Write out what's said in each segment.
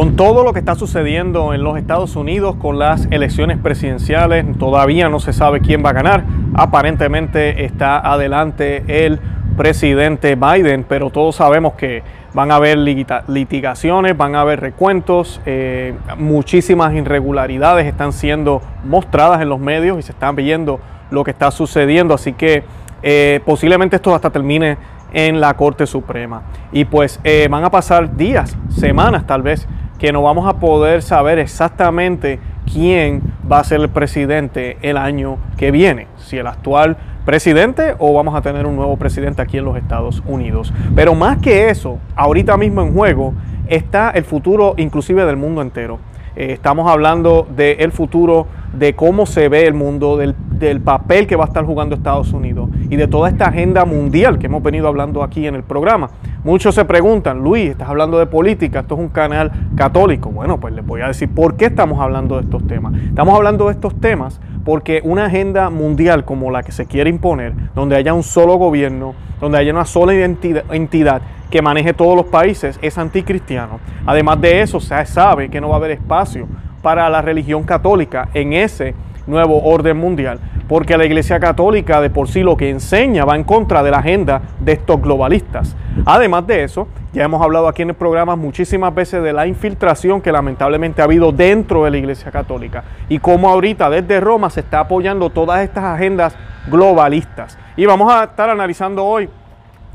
Con todo lo que está sucediendo en los Estados Unidos con las elecciones presidenciales, todavía no se sabe quién va a ganar. Aparentemente está adelante el presidente Biden, pero todos sabemos que van a haber litigaciones, van a haber recuentos, eh, muchísimas irregularidades están siendo mostradas en los medios y se están viendo lo que está sucediendo, así que eh, posiblemente esto hasta termine en la Corte Suprema. Y pues eh, van a pasar días, semanas tal vez, que no vamos a poder saber exactamente quién va a ser el presidente el año que viene, si el actual presidente o vamos a tener un nuevo presidente aquí en los Estados Unidos. Pero más que eso, ahorita mismo en juego está el futuro inclusive del mundo entero. Eh, estamos hablando del futuro de cómo se ve el mundo, del, del, papel que va a estar jugando Estados Unidos y de toda esta agenda mundial que hemos venido hablando aquí en el programa. Muchos se preguntan, Luis, estás hablando de política, esto es un canal católico. Bueno, pues les voy a decir por qué estamos hablando de estos temas. Estamos hablando de estos temas porque una agenda mundial como la que se quiere imponer, donde haya un solo gobierno, donde haya una sola entidad que maneje todos los países, es anticristiano. Además de eso, se sabe que no va a haber espacio para la religión católica en ese nuevo orden mundial, porque la Iglesia Católica de por sí lo que enseña va en contra de la agenda de estos globalistas. Además de eso, ya hemos hablado aquí en el programa muchísimas veces de la infiltración que lamentablemente ha habido dentro de la Iglesia Católica y cómo ahorita desde Roma se está apoyando todas estas agendas globalistas. Y vamos a estar analizando hoy,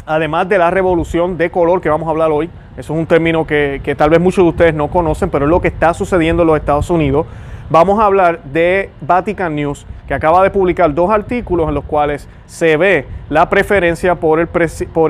además de la revolución de color que vamos a hablar hoy, eso es un término que, que tal vez muchos de ustedes no conocen, pero es lo que está sucediendo en los Estados Unidos vamos a hablar de Vatican News, que acaba de publicar dos artículos en los cuales se ve la preferencia por el,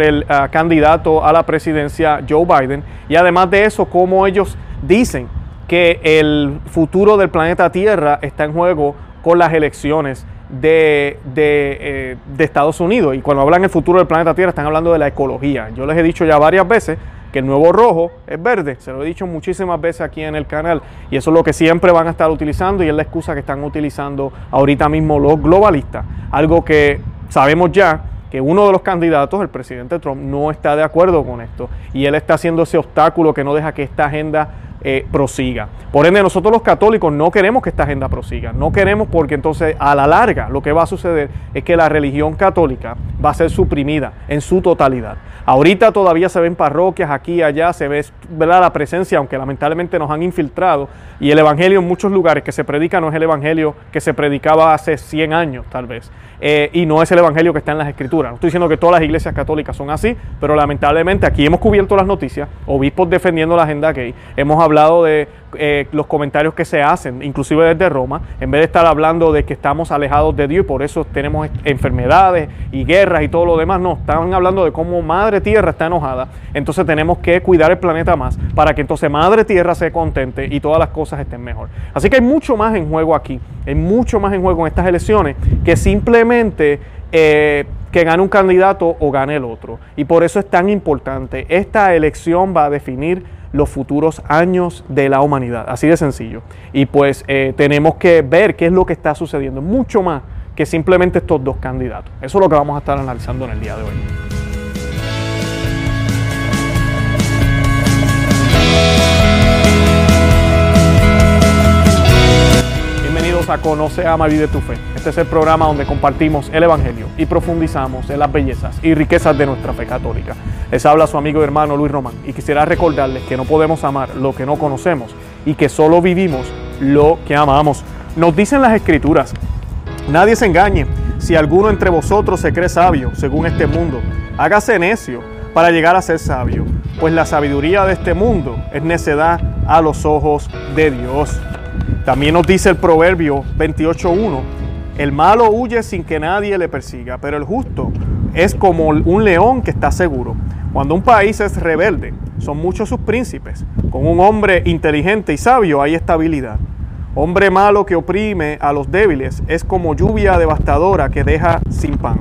el ah, candidato a la presidencia Joe Biden y además de eso, cómo ellos dicen que el futuro del planeta Tierra está en juego con las elecciones de, de, eh, Estados Unidos. Y cuando hablan del futuro del planeta Tierra, están hablando de la ecología. Yo les he dicho ya varias veces que el nuevo rojo es verde. Se lo he dicho muchísimas veces aquí en el canal y eso es lo que siempre van a estar utilizando y es la excusa que están utilizando ahorita mismo los globalistas. Algo que sabemos ya que uno de los candidatos, el presidente Trump, no está de acuerdo con esto y él está haciendo ese obstáculo que no deja que esta agenda eh, prosiga. Por ende, nosotros los católicos no queremos que esta agenda prosiga, no queremos porque entonces a la larga lo que va a suceder es que la religión católica va a ser suprimida en su totalidad. Ahorita todavía se ven parroquias aquí y allá, se ve la presencia, aunque lamentablemente nos han infiltrado, y el Evangelio en muchos lugares que se predica no es el Evangelio que se predicaba hace 100 años tal vez, eh, y no es el Evangelio que está en las Escrituras. No estoy diciendo que todas las iglesias católicas son así, pero lamentablemente aquí hemos cubierto las noticias, obispos defendiendo la agenda gay, hemos hablado de eh, los comentarios que se hacen, inclusive desde Roma, en vez de estar hablando de que estamos alejados de Dios y por eso tenemos enfermedades y guerras y todo lo demás, no, están hablando de cómo Madre Tierra está enojada, entonces tenemos que cuidar el planeta más para que entonces Madre Tierra se contente y todas las cosas estén mejor. Así que hay mucho más en juego aquí, hay mucho más en juego en estas elecciones que simplemente... Eh, que gane un candidato o gane el otro. Y por eso es tan importante. Esta elección va a definir los futuros años de la humanidad. Así de sencillo. Y pues eh, tenemos que ver qué es lo que está sucediendo. Mucho más que simplemente estos dos candidatos. Eso es lo que vamos a estar analizando en el día de hoy. A Conoce, Ama, Vive tu Fe. Este es el programa donde compartimos el Evangelio y profundizamos en las bellezas y riquezas de nuestra fe católica. Les habla su amigo y hermano Luis Román y quisiera recordarles que no podemos amar lo que no conocemos y que solo vivimos lo que amamos. Nos dicen las escrituras, nadie se engañe, si alguno entre vosotros se cree sabio, según este mundo, hágase necio para llegar a ser sabio, pues la sabiduría de este mundo es necedad a los ojos de Dios. También nos dice el proverbio 28.1, el malo huye sin que nadie le persiga, pero el justo es como un león que está seguro. Cuando un país es rebelde, son muchos sus príncipes. Con un hombre inteligente y sabio hay estabilidad. Hombre malo que oprime a los débiles es como lluvia devastadora que deja sin pan.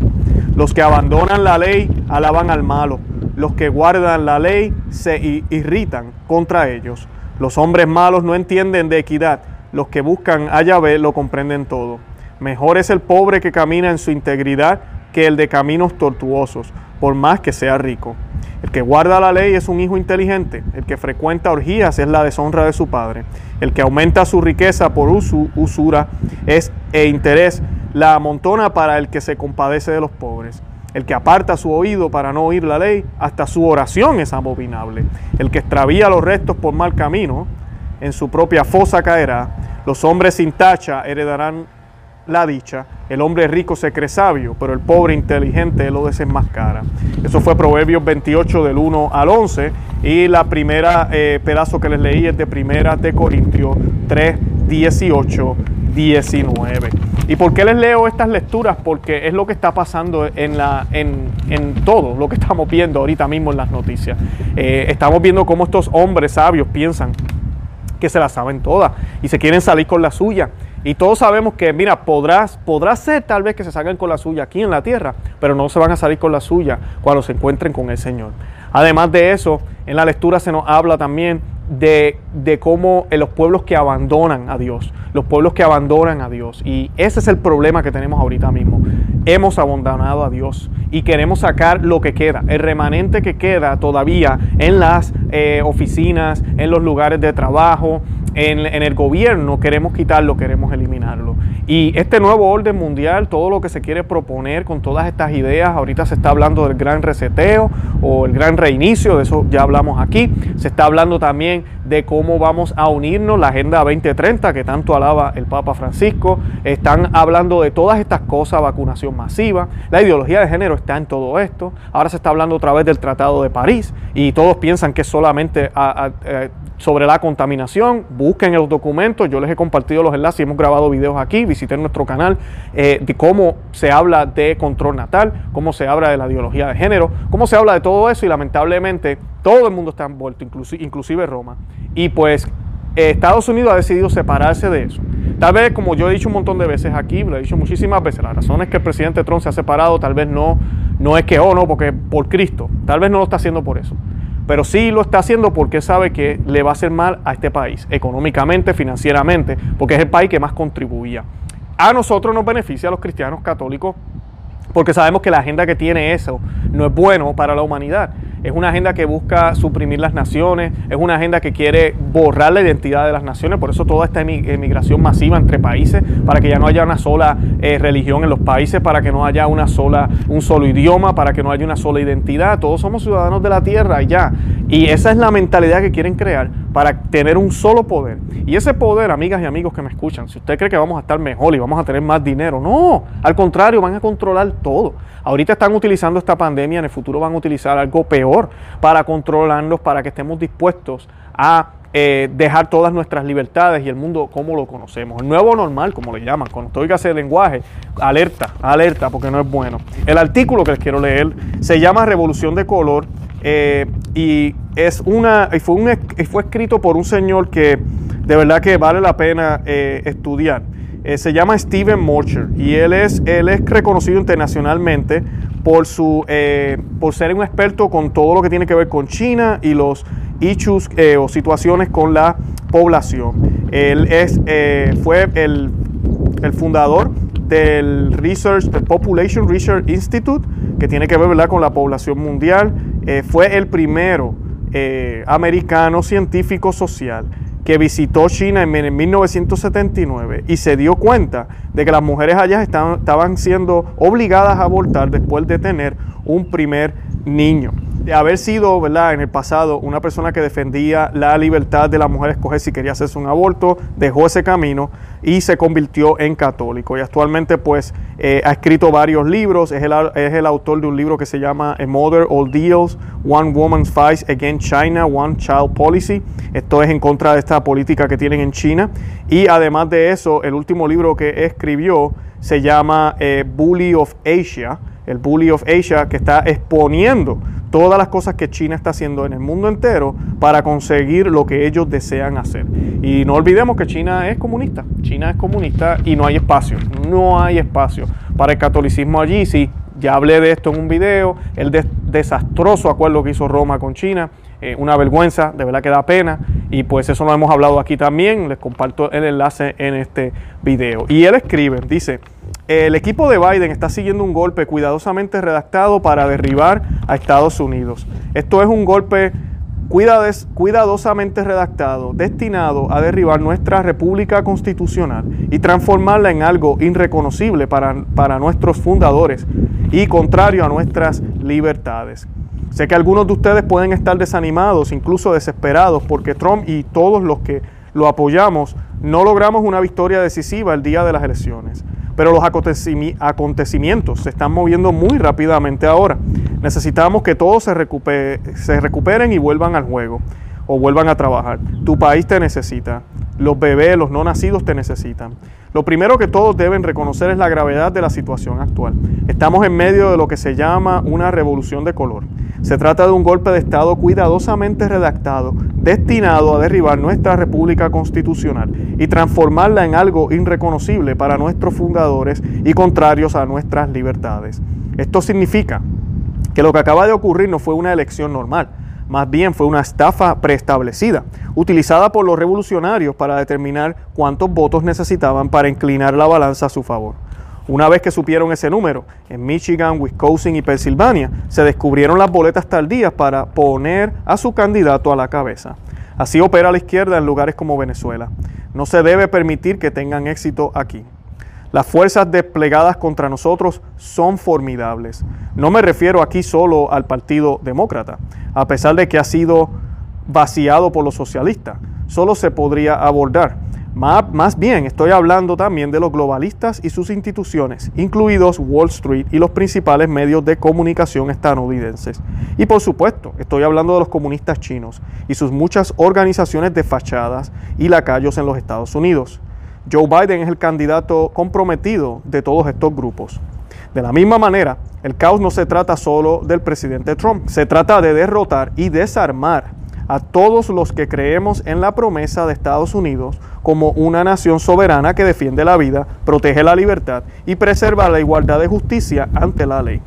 Los que abandonan la ley alaban al malo. Los que guardan la ley se irritan contra ellos. Los hombres malos no entienden de equidad los que buscan a Yahvé lo comprenden todo. Mejor es el pobre que camina en su integridad que el de caminos tortuosos, por más que sea rico. El que guarda la ley es un hijo inteligente. El que frecuenta orgías es la deshonra de su padre. El que aumenta su riqueza por usura es e interés la amontona para el que se compadece de los pobres. El que aparta su oído para no oír la ley, hasta su oración es abominable. El que extravía los restos por mal camino, en su propia fosa caerá. Los hombres sin tacha heredarán la dicha. El hombre rico se cree sabio, pero el pobre inteligente lo desenmascara. Eso fue Proverbios 28 del 1 al 11 y la primera eh, pedazo que les leí es de Primera de Corintios 3, 18, 19. ¿Y por qué les leo estas lecturas? Porque es lo que está pasando en, la, en, en todo lo que estamos viendo ahorita mismo en las noticias. Eh, estamos viendo cómo estos hombres sabios piensan que se la saben todas y se quieren salir con la suya. Y todos sabemos que, mira, podrás, podrá ser tal vez que se salgan con la suya aquí en la tierra, pero no se van a salir con la suya cuando se encuentren con el Señor. Además de eso, en la lectura se nos habla también de, de cómo en los pueblos que abandonan a Dios, los pueblos que abandonan a Dios. Y ese es el problema que tenemos ahorita mismo. Hemos abandonado a Dios y queremos sacar lo que queda, el remanente que queda todavía en las eh, oficinas, en los lugares de trabajo, en, el gobierno, queremos quitarlo, queremos eliminarlo. Y este nuevo orden mundial, todo lo que se quiere proponer con todas estas ideas, ahorita se está hablando del gran reseteo o el gran reinicio, de eso ya hablamos aquí, se está hablando también de cómo vamos a unirnos, la Agenda 2030 que tanto alaba el Papa Francisco, están hablando de todas estas cosas, vacunación masiva, la ideología de género está en todo esto, ahora se está hablando otra vez del Tratado de París y todos piensan que solamente sobre la contaminación, busquen los documentos, yo les he compartido los enlaces, hemos grabado videos aquí, visiten nuestro canal eh, de cómo se habla de control natal, cómo se habla de la ideología de género, cómo se habla de todo eso y lamentablemente todo el mundo está envuelto, inclusive Roma. Y pues Estados Unidos ha decidido separarse de eso. Tal vez, como yo he dicho un montón de veces aquí, lo he dicho muchísimas veces, la razón es que el presidente Trump se ha separado, tal vez no, no es que, oh no, porque por Cristo, tal vez no lo está haciendo por eso pero sí lo está haciendo porque sabe que le va a hacer mal a este país, económicamente, financieramente, porque es el país que más contribuía. A nosotros nos beneficia a los cristianos católicos porque sabemos que la agenda que tiene eso no es bueno para la humanidad. Es una agenda que busca suprimir las naciones, es una agenda que quiere borrar la identidad de las naciones, por eso toda esta emigración masiva entre países, para que ya no haya una sola eh, religión en los países, para que no haya una sola, un solo idioma, para que no haya una sola identidad. Todos somos ciudadanos de la tierra y ya. Y esa es la mentalidad que quieren crear para tener un solo poder. Y ese poder, amigas y amigos que me escuchan, si usted cree que vamos a estar mejor y vamos a tener más dinero, no, al contrario, van a controlar todo. Ahorita están utilizando esta pandemia, en el futuro van a utilizar algo peor para controlarnos, para que estemos dispuestos a eh, dejar todas nuestras libertades y el mundo como lo conocemos. El nuevo normal, como le llaman. Cuando estoy ese lenguaje, alerta, alerta, porque no es bueno. El artículo que les quiero leer se llama Revolución de Color eh, y es una, fue, un, fue escrito por un señor que de verdad que vale la pena eh, estudiar. Eh, se llama Steven Morcher y él es, él es reconocido internacionalmente por, su, por ser un experto con todo lo que tiene que ver con China y los issues o situaciones con la población. Él es, fue el, el fundador del Research, del Population Research Institute, que tiene que ver ¿verdad? con la población mundial. Eh, fue el primero eh, americano científico social que visitó China en, 1979 y se dio cuenta de que las mujeres allá estaban siendo obligadas a abortar después de tener un primer niño de haber sido, ¿verdad?, en el pasado una persona que defendía la libertad de la mujer escoger si quería hacerse un aborto, dejó ese camino y se convirtió en católico. Y actualmente, pues, eh, ha escrito varios libros. Es el, es el, autor de un libro que se llama A Mother All Deals, One Woman's Fight Against China, One Child Policy. Esto es en contra de esta política que tienen en China. Y además de eso, el último libro que escribió se llama eh, Bully of Asia el Bully of Asia, que está exponiendo todas las cosas que China está haciendo en el mundo entero para conseguir lo que ellos desean hacer. Y no olvidemos que China es comunista, China es comunista y no hay espacio, no hay espacio para el catolicismo allí. Sí, ya hablé de esto en un video, el desastroso acuerdo que hizo Roma con China, eh, una vergüenza, de verdad que da pena, y pues eso lo hemos hablado aquí también, les comparto el enlace en este video. Y él escribe, dice, el equipo de Biden está siguiendo un golpe cuidadosamente redactado para derribar a Estados Unidos. Esto es un golpe cuidadosamente redactado, destinado a derribar nuestra república constitucional y transformarla en algo irreconocible para, para nuestros fundadores y contrario a nuestras libertades. Sé que algunos de ustedes pueden estar desanimados, incluso desesperados, porque Trump y todos los que lo apoyamos no logramos una victoria decisiva el día de las elecciones. Pero los acontecimientos se están moviendo muy rápidamente ahora. Necesitamos que todos se, recuperen y vuelvan al juego o vuelvan a trabajar. Tu país te necesita. Los bebés, los no nacidos te necesitan. Lo primero que todos deben reconocer es la gravedad de la situación actual. Estamos en medio de lo que se llama una revolución de color. Se trata de un golpe de Estado cuidadosamente redactado, destinado a derribar nuestra República Constitucional y transformarla en algo irreconocible para nuestros fundadores y contrarios a nuestras libertades. Esto significa que lo que acaba de ocurrir no fue una elección normal, más bien fue una estafa preestablecida, utilizada por los revolucionarios para determinar cuántos votos necesitaban para inclinar la balanza a su favor. Una vez que supieron ese número, en Michigan, Wisconsin y Pensilvania se descubrieron las boletas tardías para poner a su candidato a la cabeza. Así opera la izquierda en lugares como Venezuela. No se debe permitir que tengan éxito aquí. Las fuerzas desplegadas contra nosotros son formidables. No me refiero aquí solo al Partido Demócrata, a pesar de que ha sido vaciado por los socialistas. Solo se podría abordar. Más, bien, estoy hablando también de los globalistas y sus instituciones, incluidos Wall Street y los principales medios de comunicación estadounidenses. Y por supuesto, estoy hablando de los comunistas chinos y sus muchas organizaciones de fachadas y lacayos en los Estados Unidos. Joe Biden es el candidato comprometido de todos estos grupos. De la misma manera, el caos no se trata solo del presidente Trump, se trata de derrotar y desarmar a todos los que creemos en la promesa de Estados Unidos como una nación soberana que defiende la vida, protege la libertad y preserva la igualdad de justicia ante la ley.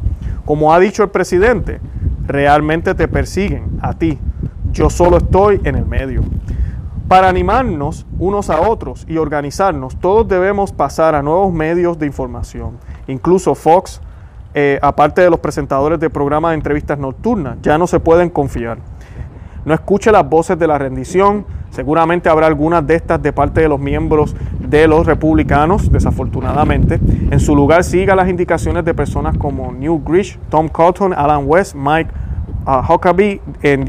Como ha dicho el presidente, realmente te persiguen a ti. Yo solo estoy en el medio. Para animarnos unos a otros y organizarnos, todos debemos pasar a nuevos medios de información. Incluso Fox, eh, aparte de los presentadores de programas de entrevistas nocturnas, ya no se pueden confiar. No escuche las voces de la rendición. Seguramente habrá algunas de estas de parte de los miembros de los republicanos, desafortunadamente. En su lugar, siga las indicaciones de personas como New Grish, Tom Cotton, Alan West, Mike uh, Huckabee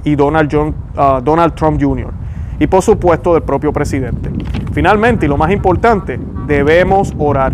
y Donald, John, uh, Donald Trump Jr. Y por supuesto del propio presidente. Finalmente, y lo más importante, debemos orar.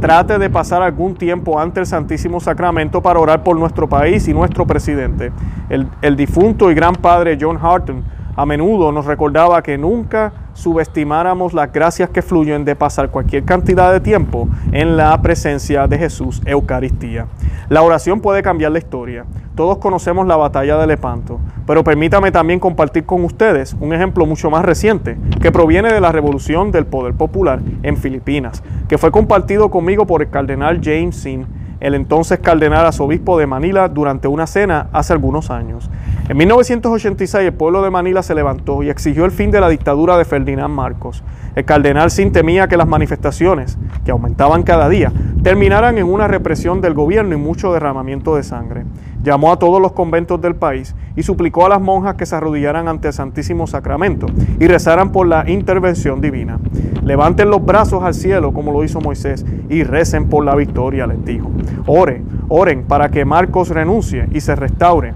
Trate de pasar algún tiempo ante el Santísimo Sacramento para orar por nuestro país y nuestro presidente. El, el difunto y gran padre John Harton a menudo nos recordaba que nunca subestimáramos las gracias que fluyen de pasar cualquier cantidad de tiempo en la presencia de Jesús, Eucaristía. La oración puede cambiar la historia. Todos conocemos la batalla de Lepanto, pero permítame también compartir con ustedes un ejemplo mucho más reciente que proviene de la revolución del poder popular en Filipinas, que fue compartido conmigo por el cardenal James Sin el entonces cardenal arzobispo de Manila durante una cena hace algunos años. En 1986 el pueblo de Manila se levantó y exigió el fin de la dictadura de Ferdinand Marcos. El cardenal sin temía que las manifestaciones, que aumentaban cada día, terminaran en una represión del gobierno y mucho derramamiento de sangre. Llamó a todos los conventos del país y suplicó a las monjas que se arrodillaran ante el Santísimo Sacramento y rezaran por la intervención divina. Levanten los brazos al cielo como lo hizo Moisés y recen por la victoria, les dijo. Oren, oren para que Marcos renuncie y se restaure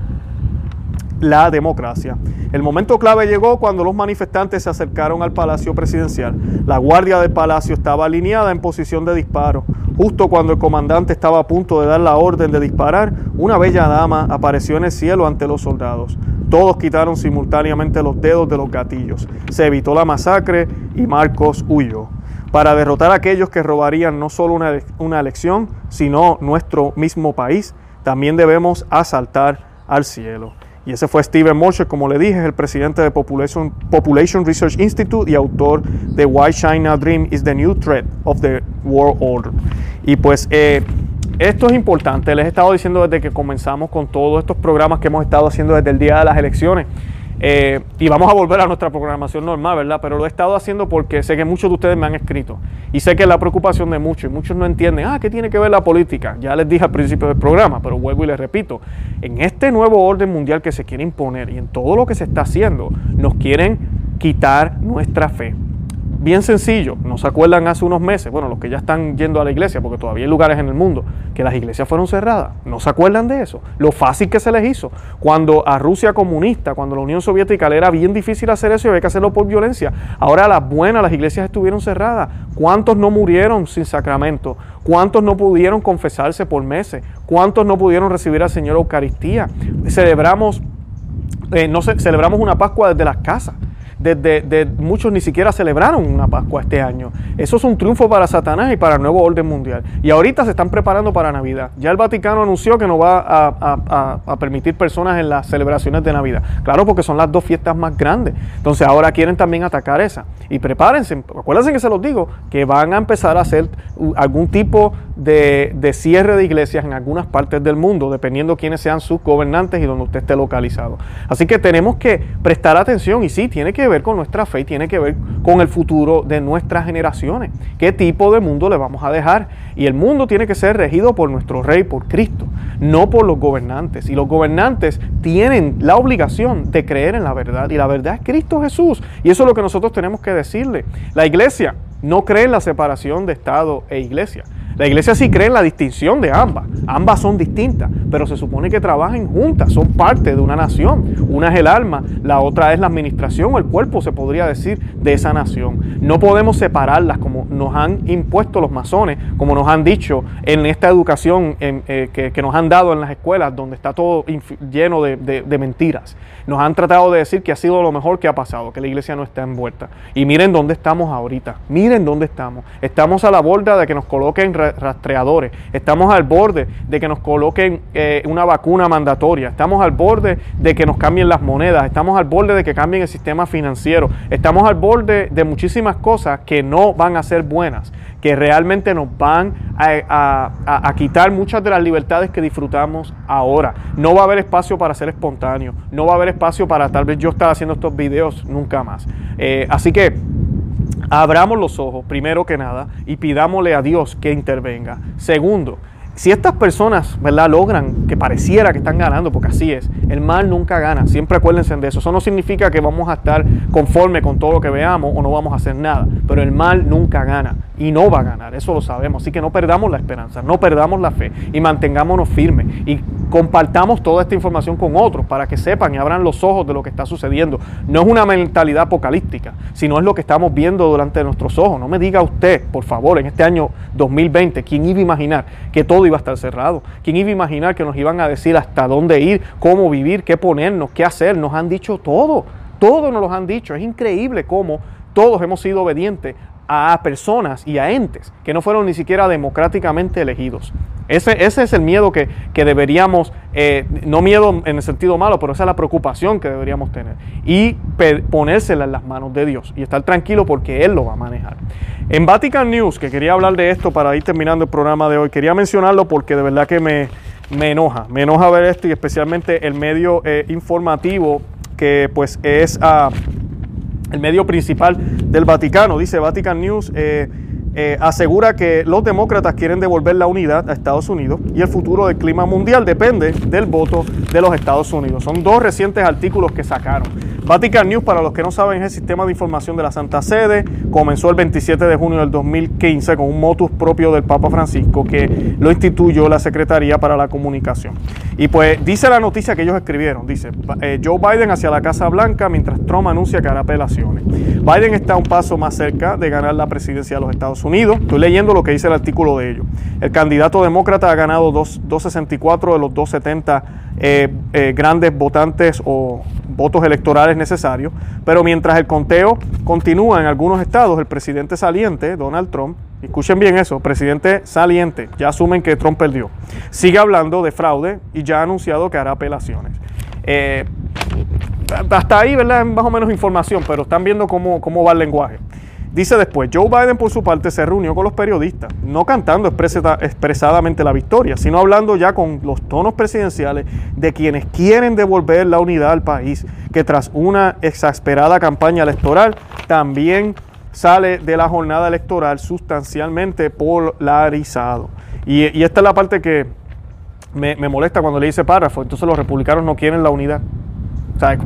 la democracia. El momento clave llegó cuando los manifestantes se acercaron al Palacio Presidencial. La guardia del palacio estaba alineada en posición de disparo. Justo cuando el comandante estaba a punto de dar la orden de disparar, una bella dama apareció en el cielo ante los soldados. Todos quitaron simultáneamente los dedos de los gatillos. Se evitó la masacre y Marcos huyó. Para derrotar a aquellos que robarían no solo una, una elección, sino nuestro mismo país, también debemos asaltar al cielo. Y ese fue Steven Mosher, como le dije, es el presidente de Population, Research Institute y autor de Why China Dream is the New Threat of the World Order. Y pues eh, esto es importante, les he estado diciendo desde que comenzamos con todos estos programas que hemos estado haciendo desde el día de las elecciones. Eh, y vamos a volver a nuestra programación normal, ¿verdad? Pero lo he estado haciendo porque sé que muchos de ustedes me han escrito. Y sé que es la preocupación de muchos. Y muchos no entienden, ah, ¿qué tiene que ver la política? Ya les dije al principio del programa, pero vuelvo y les repito. En este nuevo orden mundial que se quiere imponer y en todo lo que se está haciendo, nos quieren quitar nuestra fe bien sencillo. ¿No se acuerdan hace unos meses? Bueno, los que ya están yendo a la iglesia, porque todavía hay lugares en el mundo que las iglesias fueron cerradas. ¿No se acuerdan de eso? Lo fácil que se les hizo. Cuando a Rusia comunista, cuando la Unión Soviética le era bien difícil hacer eso y había que hacerlo por violencia. Ahora las buenas las iglesias estuvieron cerradas. ¿Cuántos no murieron sin sacramento? ¿Cuántos no pudieron confesarse por meses? ¿Cuántos no pudieron recibir al Señor Eucaristía? Celebramos, eh, no celebramos una Pascua desde las casas de, muchos ni siquiera celebraron una Pascua este año. Eso es un triunfo para Satanás y para el nuevo orden mundial. Y ahorita se están preparando para Navidad. Ya el Vaticano anunció que no va a, permitir personas en las celebraciones de Navidad. Claro, porque son las dos fiestas más grandes. Entonces ahora quieren también atacar esa. Y prepárense, acuérdense que se los digo, que van a empezar a hacer algún tipo de, de cierre de iglesias en algunas partes del mundo, dependiendo quiénes sean sus gobernantes y donde usted esté localizado. Así que tenemos que prestar atención y sí, tiene que ver con nuestra fe y tiene que ver con el futuro de nuestras generaciones. ¿Qué tipo de mundo le vamos a dejar? Y el mundo tiene que ser regido por nuestro rey, por Cristo, no por los gobernantes. Y los gobernantes tienen la obligación de creer en la verdad. Y la verdad es Cristo Jesús. Y eso es lo que nosotros tenemos que decirle. La iglesia no cree en la separación de Estado e iglesia. La iglesia sí cree en la distinción de ambas. Ambas son distintas, pero se supone que trabajan juntas, son parte de una nación. Una es el alma, la otra es la administración o el cuerpo, se podría decir, de esa nación. No podemos separarlas como nos han impuesto los masones, como nos han dicho en esta educación eh, que, nos han dado en las escuelas, donde está todo lleno de mentiras. Nos han tratado de decir que ha sido lo mejor que ha pasado, que la iglesia no está envuelta. Y miren dónde estamos ahorita, miren dónde estamos. Estamos a la borda de que nos coloquen rastreadores. Estamos al borde de que nos coloquen eh, una vacuna mandatoria. Estamos al borde de que nos cambien las monedas. Estamos al borde de que cambien el sistema financiero. Estamos al borde de muchísimas cosas que no van a ser buenas, que realmente nos van a, a quitar muchas de las libertades que disfrutamos ahora. No va a haber espacio para ser espontáneo. No va a haber espacio para tal vez yo estar haciendo estos videos nunca más. Eh, así que abramos los ojos, primero que nada, y pidámosle a Dios que intervenga. Segundo, si estas personas, ¿verdad?, logran que pareciera que están ganando, porque así es, el mal nunca gana, siempre acuérdense de eso. Eso no significa que vamos a estar conforme con todo lo que veamos o no vamos a hacer nada, pero el mal nunca gana y no va a ganar, eso lo sabemos. Así que no perdamos la esperanza, no perdamos la fe y mantengámonos firmes y compartamos toda esta información con otros para que sepan y abran los ojos de lo que está sucediendo. No es una mentalidad apocalíptica, sino es lo que estamos viendo durante nuestros ojos. No me diga usted, por favor, en este año 2020, ¿quién iba a imaginar que todo iba a estar cerrado? ¿Quién iba a imaginar que nos iban a decir hasta dónde ir, cómo vivir, qué ponernos, qué hacer? Nos han dicho todo, todo nos lo han dicho. Es increíble cómo todos hemos sido obedientes a personas y a entes que no fueron ni siquiera democráticamente elegidos. Ese, ese es el miedo que, deberíamos, eh, no miedo en el sentido malo, pero esa es la preocupación que deberíamos tener. Y ponérsela en las manos de Dios y estar tranquilo porque Él lo va a manejar. En Vatican News, que quería hablar de esto para ir terminando el programa de hoy, quería mencionarlo porque de verdad que me, me enoja, me enoja ver esto y especialmente el medio eh, informativo que pues es... Uh, el medio principal del Vaticano, dice Vatican News, eh, eh, asegura que los demócratas quieren devolver la unidad a Estados Unidos y el futuro del clima mundial depende del voto de los Estados Unidos. Son dos recientes artículos que sacaron. Vatican News, para los que no saben, es el sistema de información de la Santa Sede. Comenzó el 27 de junio del 2015 con un motus propio del Papa Francisco que lo instituyó la Secretaría para la Comunicación. Y pues dice la noticia que ellos escribieron, dice eh, Joe Biden hacia la Casa Blanca mientras Trump anuncia que hará apelaciones. Biden está un paso más cerca de ganar la presidencia de los Estados Unidos. Estoy leyendo lo que dice el artículo de ellos. El candidato demócrata ha ganado 264 de los 270 eh, eh, grandes votantes o votos electorales necesarios, pero mientras el conteo continúa en algunos estados, el presidente saliente, Donald Trump, escuchen bien eso, presidente saliente, ya asumen que Trump perdió, sigue hablando de fraude y ya ha anunciado que hará apelaciones. Eh, hasta ahí, ¿verdad? Más o menos información, pero están viendo cómo, cómo va el lenguaje. Dice después, Joe Biden por su parte se reunió con los periodistas, no cantando expresadamente la victoria, sino hablando ya con los tonos presidenciales de quienes quieren devolver la unidad al país, que tras una exasperada campaña electoral también sale de la jornada electoral sustancialmente polarizado. Y, esta es la parte que me, me molesta cuando le dice párrafo, entonces los republicanos no quieren la unidad.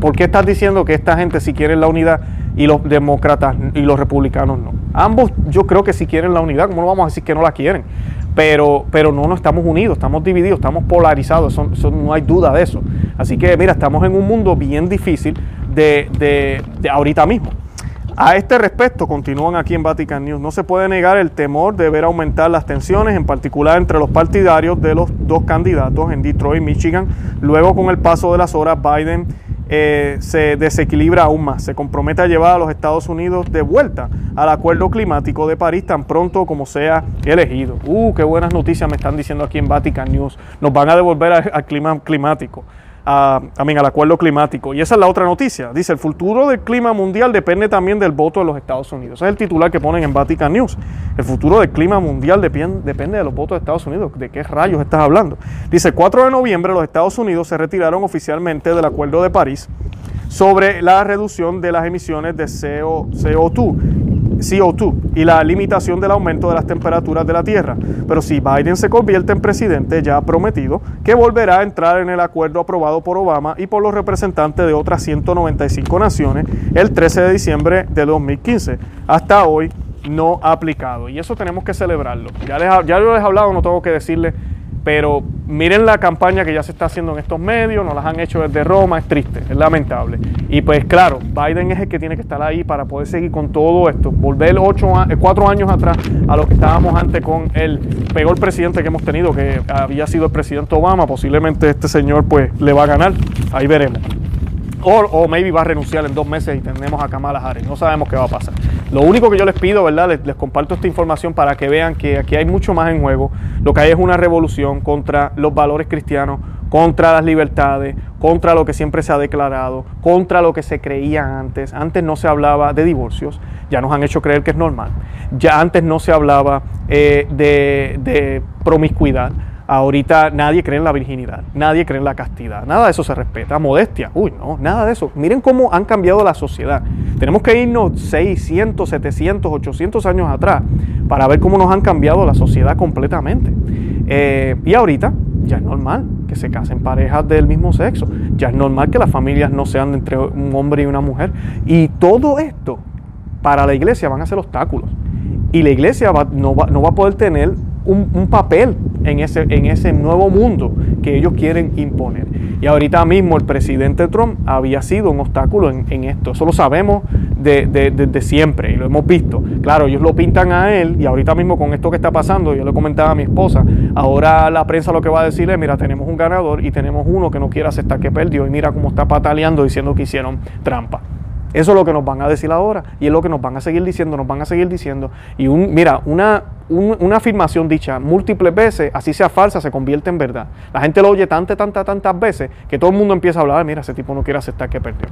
¿Por qué estás diciendo que esta gente sí quiere la unidad y los demócratas y los republicanos no? Ambos yo creo que sí quieren la unidad, ¿cómo no vamos a decir que no la quieren? Pero, pero no, no estamos unidos, estamos divididos, estamos polarizados, no hay duda de eso. Así que mira, estamos en un mundo bien difícil de, de ahorita mismo. A este respecto, continúan aquí en Vatican News, no se puede negar el temor de ver aumentar las tensiones, en particular entre los partidarios de los dos candidatos en Detroit, Michigan. Luego, con el paso de las horas, Biden eh, se desequilibra aún más. Se compromete a llevar a los Estados Unidos de vuelta al acuerdo climático de París tan pronto como sea elegido. Uh, qué buenas noticias me están diciendo aquí en Vatican News. Nos van a devolver al clima climático a, al acuerdo climático. Y esa es la otra noticia. Dice, el futuro del clima mundial depende también del voto de los Estados Unidos. Ese es el titular que ponen en Vatican News. El futuro del clima mundial depende, de los votos de Estados Unidos. ¿De qué rayos estás hablando? Dice, el 4 de noviembre los Estados Unidos se retiraron oficialmente del Acuerdo de París sobre la reducción de las emisiones de CO, CO2 CO2 y la limitación del aumento de las temperaturas de la Tierra. Pero si Biden se convierte en presidente, ya ha prometido que volverá a entrar en el acuerdo aprobado por Obama y por los representantes de otras 195 naciones el 13 de diciembre de 2015. Hasta hoy no aplicado. Y eso tenemos que celebrarlo. Ya, les, ya les he hablado, no tengo que decirle pero miren la campaña que ya se está haciendo en estos medios, nos las han hecho desde Roma, es triste, es lamentable. Y pues claro, Biden es el que tiene que estar ahí para poder seguir con todo esto, volver ocho, eh, cuatro años atrás a lo que estábamos antes con el peor presidente que hemos tenido, que había sido el presidente Obama, posiblemente este señor pues le va a ganar, ahí veremos. O, maybe va a renunciar en dos meses y tenemos a Kamala Harris. No sabemos qué va a pasar. Lo único que yo les pido, ¿verdad? Les, comparto esta información para que vean que aquí hay mucho más en juego. Lo que hay es una revolución contra los valores cristianos, contra las libertades, contra lo que siempre se ha declarado, contra lo que se creía antes. Antes no se hablaba de divorcios, ya nos han hecho creer que es normal. Ya antes no se hablaba eh, de promiscuidad Ahorita nadie cree en la virginidad, nadie cree en la castidad, nada de eso se respeta. Modestia, uy, no, nada de eso. Miren cómo han cambiado la sociedad. Tenemos que irnos 600, 700, 800 años atrás para ver cómo nos han cambiado la sociedad completamente. Eh, y ahorita ya es normal que se casen parejas del mismo sexo, ya es normal que las familias no sean entre un hombre y una mujer. Y todo esto para la iglesia van a ser obstáculos. Y la iglesia no, va, no va a poder tener un, papel en ese, en ese nuevo mundo que ellos quieren imponer. Y ahorita mismo el presidente Trump había sido un obstáculo en, esto. Eso lo sabemos desde de, siempre y lo hemos visto. Claro, ellos lo pintan a él y ahorita mismo con esto que está pasando, yo le comentaba a mi esposa, ahora la prensa lo que va a decir es, mira, tenemos un ganador y tenemos uno que no quiere aceptar que perdió y mira cómo está pataleando diciendo que hicieron trampa. Eso es lo que nos van a decir ahora y es lo que nos van a seguir diciendo, nos van a seguir diciendo. Y un, mira, una, una afirmación dicha múltiples veces, así sea falsa, se convierte en verdad. La gente lo oye tantas, tantas, tantas veces que todo el mundo empieza a hablar, mira, ese tipo no quiere aceptar que perdió.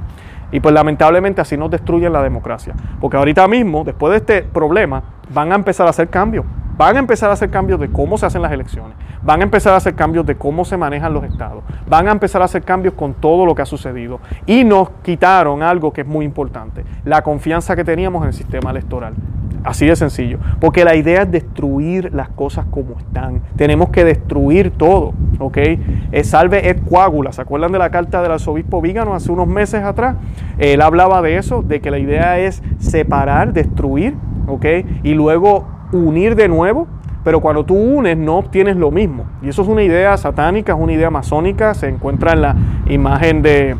Y pues lamentablemente así nos destruyen la democracia. Porque ahorita mismo, después de este problema, van a empezar a hacer cambios. Van a empezar a hacer cambios de cómo se hacen las elecciones, van a empezar a hacer cambios de cómo se manejan los estados, van a empezar a hacer cambios con todo lo que ha sucedido. Y nos quitaron algo que es muy importante, la confianza que teníamos en el sistema electoral. Así de sencillo. Porque la idea es destruir las cosas como están. Tenemos que destruir todo. ¿Ok? Eh, salve et coagula. ¿Se acuerdan de la carta del arzobispo Vígano hace unos meses atrás? Él hablaba de eso, de que la idea es separar, destruir. ¿Ok? Y luego unir de nuevo, pero cuando tú unes no obtienes lo mismo. Y eso es una idea satánica, es una idea masónica, se encuentra en la imagen de,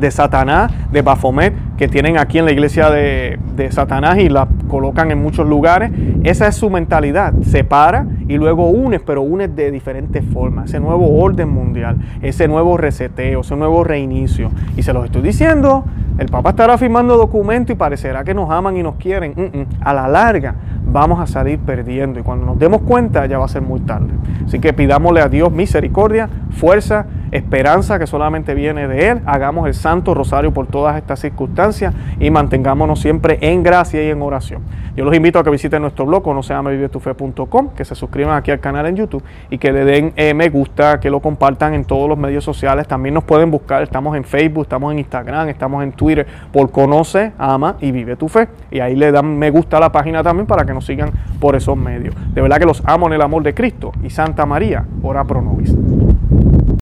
de Satanás, de Baphomet, que tienen aquí en la iglesia de, de, Satanás y la colocan en muchos lugares. Esa es su mentalidad. Separa y luego unes, pero unes de diferentes formas. Ese nuevo orden mundial, ese nuevo reseteo, ese nuevo reinicio. Y se los estoy diciendo, el Papa estará firmando documentos y parecerá que nos aman y nos quieren. A la larga vamos a salir perdiendo y cuando nos demos cuenta ya va a ser muy tarde. Así que pidámosle a Dios misericordia, fuerza, esperanza que solamente viene de Él. Hagamos el Santo Rosario por todas estas circunstancias y mantengámonos siempre en gracia y en oración. Yo los invito a que visiten nuestro blog, no se llama vivetufe.com, que se suscriban aquí al canal en YouTube y que le den eh, me gusta, que lo compartan en todos los medios sociales. También nos pueden buscar, estamos en Facebook, estamos en Instagram, estamos en Twitter por Conoce, Ama y Vive tu Fe. Y ahí le dan me gusta a la página también para que sigan por esos medios. De verdad que los amo en el amor de Cristo y Santa María, ora pro nobis.